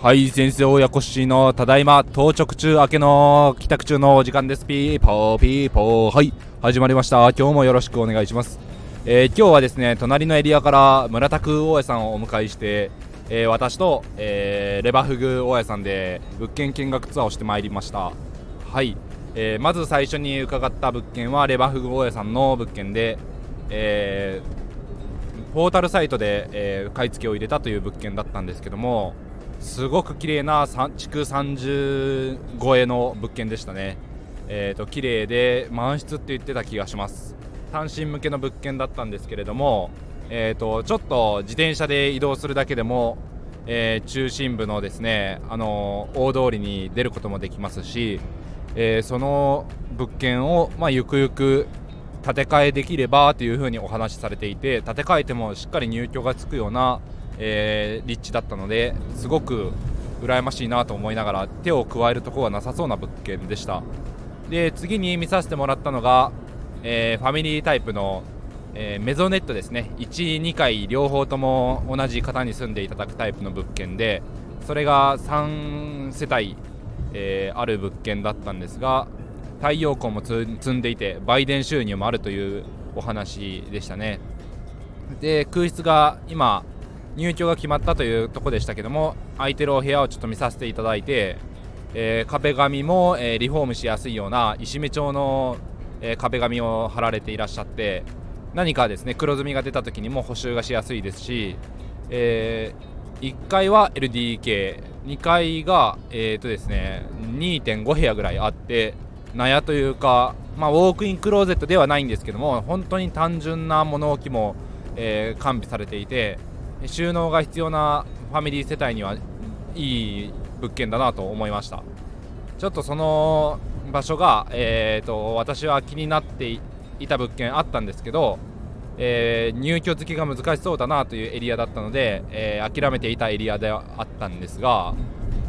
はい先生親子しのただいま到着中明けの帰宅中のお時間です。ピーポーピーポー。はい始まりました。今日もよろしくお願いします、えー、今日はですね隣のエリアから村田区大家さんをお迎えしてえー、私と、えー、レバフグ大家さんで物件見学ツアーをしてまいりました。はい、えー、まず最初に伺った物件はレバフグ大家さんの物件で、えポータルサイトで、え買い付けを入れたという物件だったんですけどもすごく綺麗な築30超えの物件でしたね。えーと綺麗で満室って言ってた気がします。単身向けの物件だったんですけれどもえーと、ちょっと自転車で移動するだけでも、えー、中心部のですね、あの大通りに出ることもできますし、えー、その物件を、まあ、ゆくゆく建て替えできればというふうにお話しされていて建て替えてもしっかり入居がつくような、えー、立地だったのですごく羨ましいなと思いながら手を加えるところはなさそうな物件でした。で次に見させてもらったのが、えー、ファミリータイプのえー、メゾネットですね。1、2階両方とも同じ方に住んでいただくタイプの物件でそれが3世帯、えー、ある物件だったんですが太陽光も積んでいて売電収入もあるというお話でしたね。で空室が今入居が決まったというとこでしたけども空いてるお部屋をちょっと見させていただいて、えー、壁紙も、えー、リフォームしやすいような石目調の、えー、壁紙を貼られていらっしゃって何かですね黒ずみが出た時にも補修がしやすいですし、え、1階は LDK2 階が、えーとですね、2.5部屋ぐらいあって納屋というか、まあ、ウォークインクローゼットではないんですけども本当に単純な物置も、えー、完備されていて収納が必要なファミリー世帯にはいい物件だなと思いました。ちょっとその場所が、えーと私は気になっていた物件あったんですけど、えー、入居付きが難しそうだなというエリアだったので、えー、諦めていたエリアではあったんですが、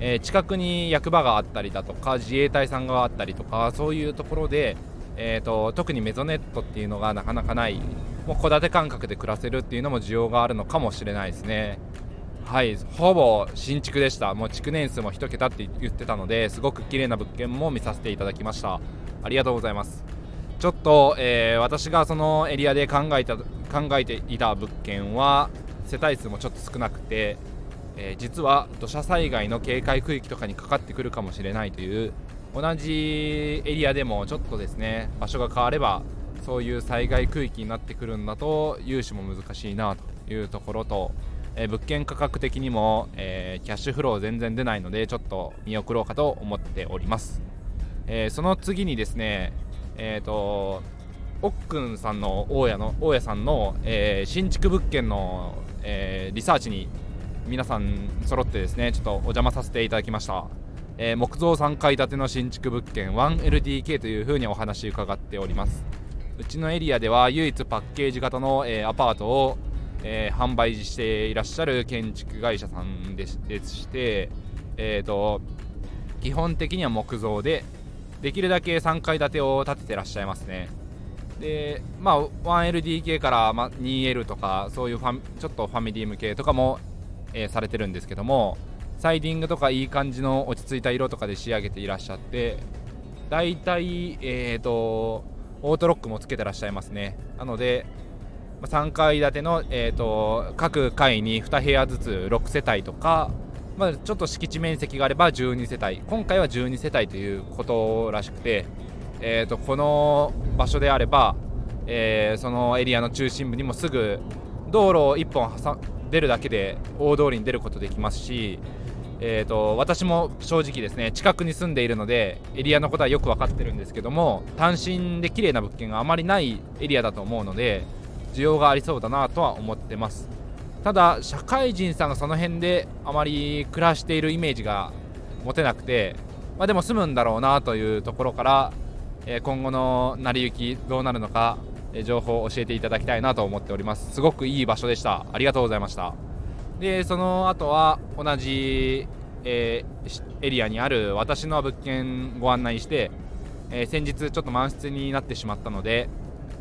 えー、近くに役場があったりだとか自衛隊さんがあったりとかそういうところで、えーと、特にメゾネットっていうのがなかなかないもう戸建て感覚で暮らせるっていうのも需要があるのかもしれないですね。はいほぼ新築でした。もう築年数も1桁って言ってたのですごく綺麗な物件も見させていただきました。ありがとうございます。ちょっと、えー、私がそのエリアで考えた考えていた物件は世帯数もちょっと少なくて、えー、実は土砂災害の警戒区域とかにかかってくるかもしれないという同じエリアでもちょっとですね場所が変わればそういう災害区域になってくるんだと融資も難しいなというところと、えー、物件価格的にも、えー、キャッシュフロー全然出ないのでちょっと見送ろうかと思っております、えー、その次にですねえっ、とおっくんさんの大家の大家さんの、え、新築物件の、え、リサーチに皆さん揃ってですねちょっとお邪魔させていただきました、えー、木造3階建ての新築物件 1LDK というふうにお話伺っております。うちのエリアでは唯一パッケージ型の、えアパートを、え販売していらっしゃる建築会社さんでですして、えーと基本的には木造でできるだけ3階建てを建ててらっしゃいますね。でまあ 1LDK から、ま 2L とかそういうファちょっとファミリー向けとかも、えー、されてるんですけどもサイディングとかいい感じの落ち着いた色とかで仕上げていらっしゃってだいたいえっ、ー、とオートロックもつけてらっしゃいますね。なので3階建ての、えーと各階に2部屋ずつ6世帯とかまあ、ちょっと敷地面積があれば12世帯。今回は12世帯ということらしくて、えー、とこの場所であれば、えー、そのエリアの中心部にもすぐ道路を1本出るだけで大通りに出ることできますし、えーと、私も正直ですね近くに住んでいるのでエリアのことはよく分かってるんですけども単身で綺麗な物件があまりないエリアだと思うので需要がありそうだなとは思ってます。ただ社会人さんがその辺であまり暮らしているイメージが持てなくて、まあ、でも住むんだろうなというところから、え、今後の成り行きどうなるのか、情報を教えていただきたいなと思っております。すごくいい場所でした。ありがとうございました。でその後は同じ、えー、エリアにある私の物件ご案内して、え先日ちょっと満室になってしまったので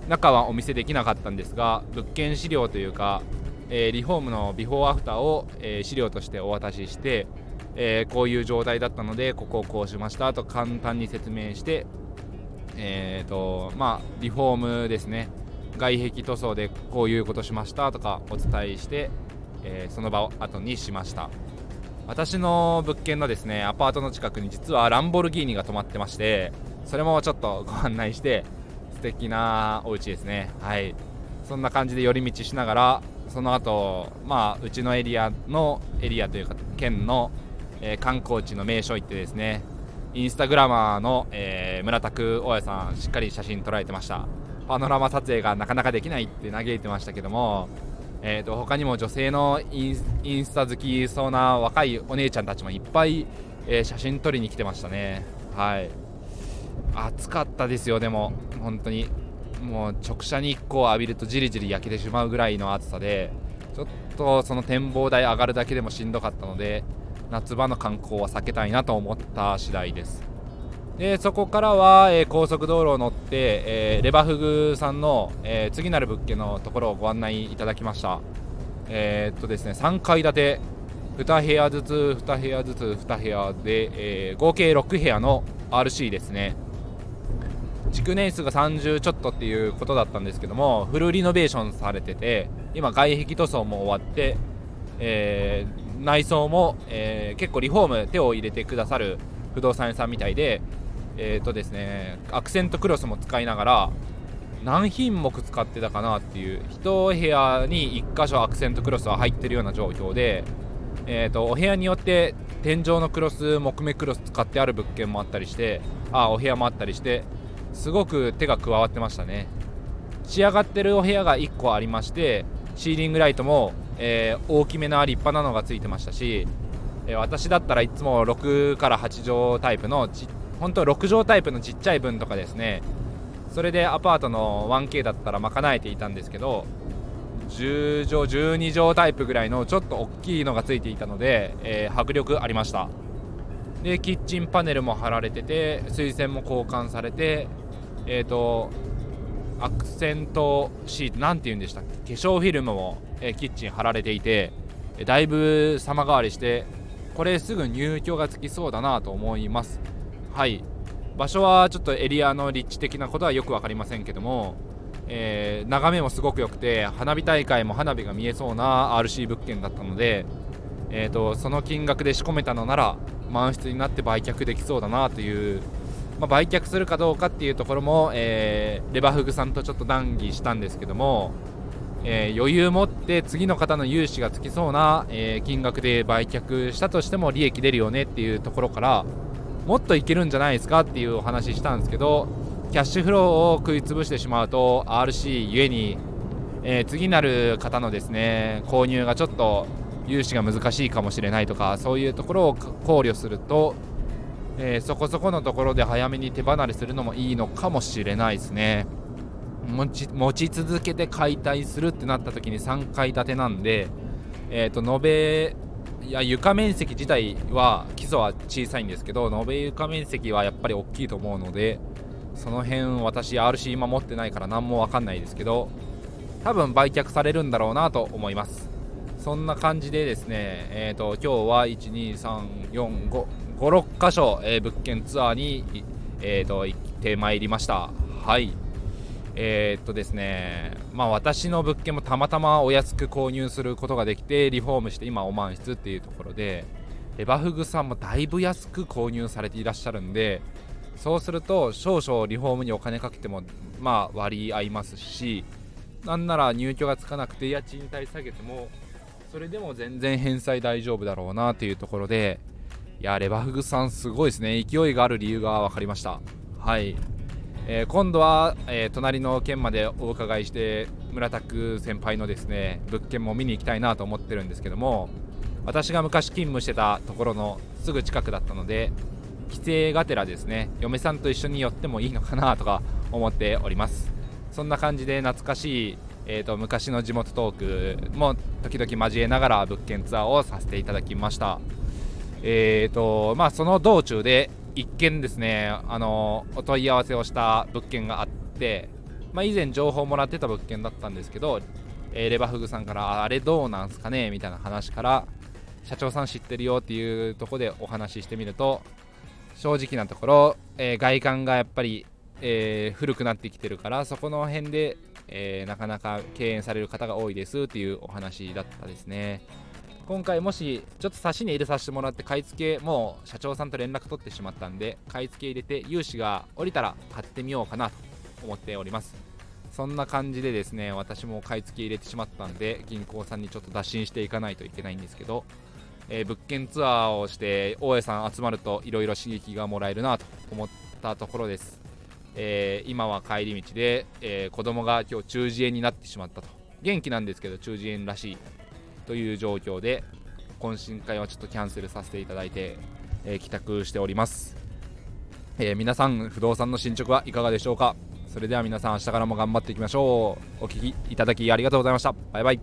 中はお見せできなかったんですが物件資料というか、えー、リフォームのビフォーアフターを、え、資料としてお渡しして、え、こういう状態だったのでここをこうしましたと簡単に説明してえーとまあ、リフォームですね。外壁塗装でこういうことしましたとかお伝えして、えー、その場を後にしました。私の物件のですねアパートの近くに実はランボルギーニが止まってましてそれもちょっとご案内して素敵なお家ですね。はい。そんな感じで寄り道しながらその後まあうちのエリアのエリアというか県の、えー、観光地の名所行ってですねインスタグラマーの、えー、村田区大家さんしっかり写真捉えてました。パノラマ撮影がなかなかできないって嘆いてましたけども、えーと、他にも女性のインスタ好きそうな若いお姉ちゃんたちもいっぱい、えー、写真撮りに来てましたね。はい。暑かったですよでも。本当に。もう直射日光を浴びるとじりじり焼けてしまうぐらいの暑さでちょっとその展望台上がるだけでもしんどかったので夏場の観光は避けたいなと思った次第です。でそこからは、えー、高速道路を乗って、えー、レバフグさんの、えー、次なる物件のところをご案内いただきました。えっとですね3階建て2部屋ずつ2部屋ずつ2部屋で、え合計6部屋の RC ですね。築年数が30ちょっとっていうことだったんですけどもフルリノベーションされてて今外壁塗装も終わって、えー、内装も、えー、結構リフォーム手を入れてくださる不動産屋さんみたいでえーとですね、アクセントクロスも使いながら何品目使ってたかなっていう1部屋に1箇所アクセントクロスは入ってるような状況で、えーと、お部屋によって天井のクロス木目クロス使ってある物件もあったりしてあお部屋もあったりしてすごく手が加わってましたね。仕上がってるお部屋が1個ありましてシーリングライトもえー、大きめな立派なのがついてましたし、えー、私だったらいつも6から8畳タイプのち本当6畳タイプのちっちゃい分とかですね。それでアパートの 1K だったら賄えていたんですけど10畳12畳タイプぐらいのちょっと大きいのがついていたので、えー、迫力ありました。でキッチンパネルも貼られてて水栓も交換されてえっ、ー、とアクセントシート何て言うんでしたっけ？化粧フィルムもえキッチン貼られていてだいぶ様変わりしてこれすぐ入居がつきそうだなと思います。はい。場所はちょっとエリアの立地的なことはよく分かりませんけども、えー、眺めもすごく良くて花火大会も花火が見えそうな RC 物件だったので、えーと、その金額で仕込めたのなら満室になって売却できそうだなという、まあ、売却するかどうかっていうところも、えー、レバフグさんとちょっと談義したんですけどもえー、余裕持って次の方の融資がつきそうな、えー、金額で売却したとしても利益出るよねっていうところからもっといけるんじゃないですかっていうお話したんですけどキャッシュフローを食い潰してしまうと RC ゆえに、えー、次なる方のですね購入がちょっと融資が難しいかもしれないとかそういうところを考慮すると、え、そこそこのところで早めに手離れするのもいいのかもしれないですね。持ち持ち続けて解体するってなった時に3階建てなんで、えーと、延べいや床面積自体は基礎は小さいんですけど延べ床面積はやっぱり大きいと思うのでその辺私 RC 今持ってないから何も分かんないですけど多分売却されるんだろうなと思います。そんな感じでですねえっ、ー、と今日は1234556箇所、えー、物件ツアーにえーと行ってまいりました。はい。えー、っとですね、まあ、私の物件もたまたまお安く購入することができてリフォームして今お満室っていうところでレバフグさんもだいぶ安く購入されていらっしゃるんでそうすると少々リフォームにお金かけてもまあ割り合いますしなんなら入居がつかなくて家賃帯下げてもそれでも全然返済大丈夫だろうなというところでいやレバフグさんすごいですね。勢いがある理由が分かりました。はい。えー、今度は、えー、隣の県までお伺いして村田区先輩のですね物件も見に行きたいなと思ってるんですけども私が昔勤務してたところのすぐ近くだったので帰省がてらですね嫁さんと一緒に寄ってもいいのかなとか思っております。そんな感じで懐かしい、えーと、昔の地元トークも時々交えながら物件ツアーをさせていただきました。えーとまあその道中で一件ですねあのお問い合わせをした物件があってまあ、以前情報をもらってた物件だったんですけど、えーレバフグさんからあれどうなんすかねみたいな話から社長さん知ってるよっていうところでお話ししてみると正直なところ、えー外観がやっぱり、えー古くなってきてるからそこの辺で、えなかなか敬遠される方が多いですっていうお話だったですね。今回もしちょっと差しに入れさせてもらって買い付けもう社長さんと連絡取ってしまったんで買い付け入れて融資が降りたら買ってみようかなと思っております。そんな感じでですね私も買い付け入れてしまったんで銀行さんにちょっと打診していかないといけないんですけど、えー物件ツアーをして大江さん集まるといろいろ刺激がもらえるなと思ったところです、えー今は帰り道で、えー子供が今日中耳炎になってしまったと。元気なんですけど中耳炎らしい。という状況で懇親会はちょっとキャンセルさせていただいて、えー帰宅しております、えー皆さん不動産の進捗はいかがでしょうか？それでは皆さん明日からも頑張っていきましょう。お聞きいただきありがとうございました。バイバイ。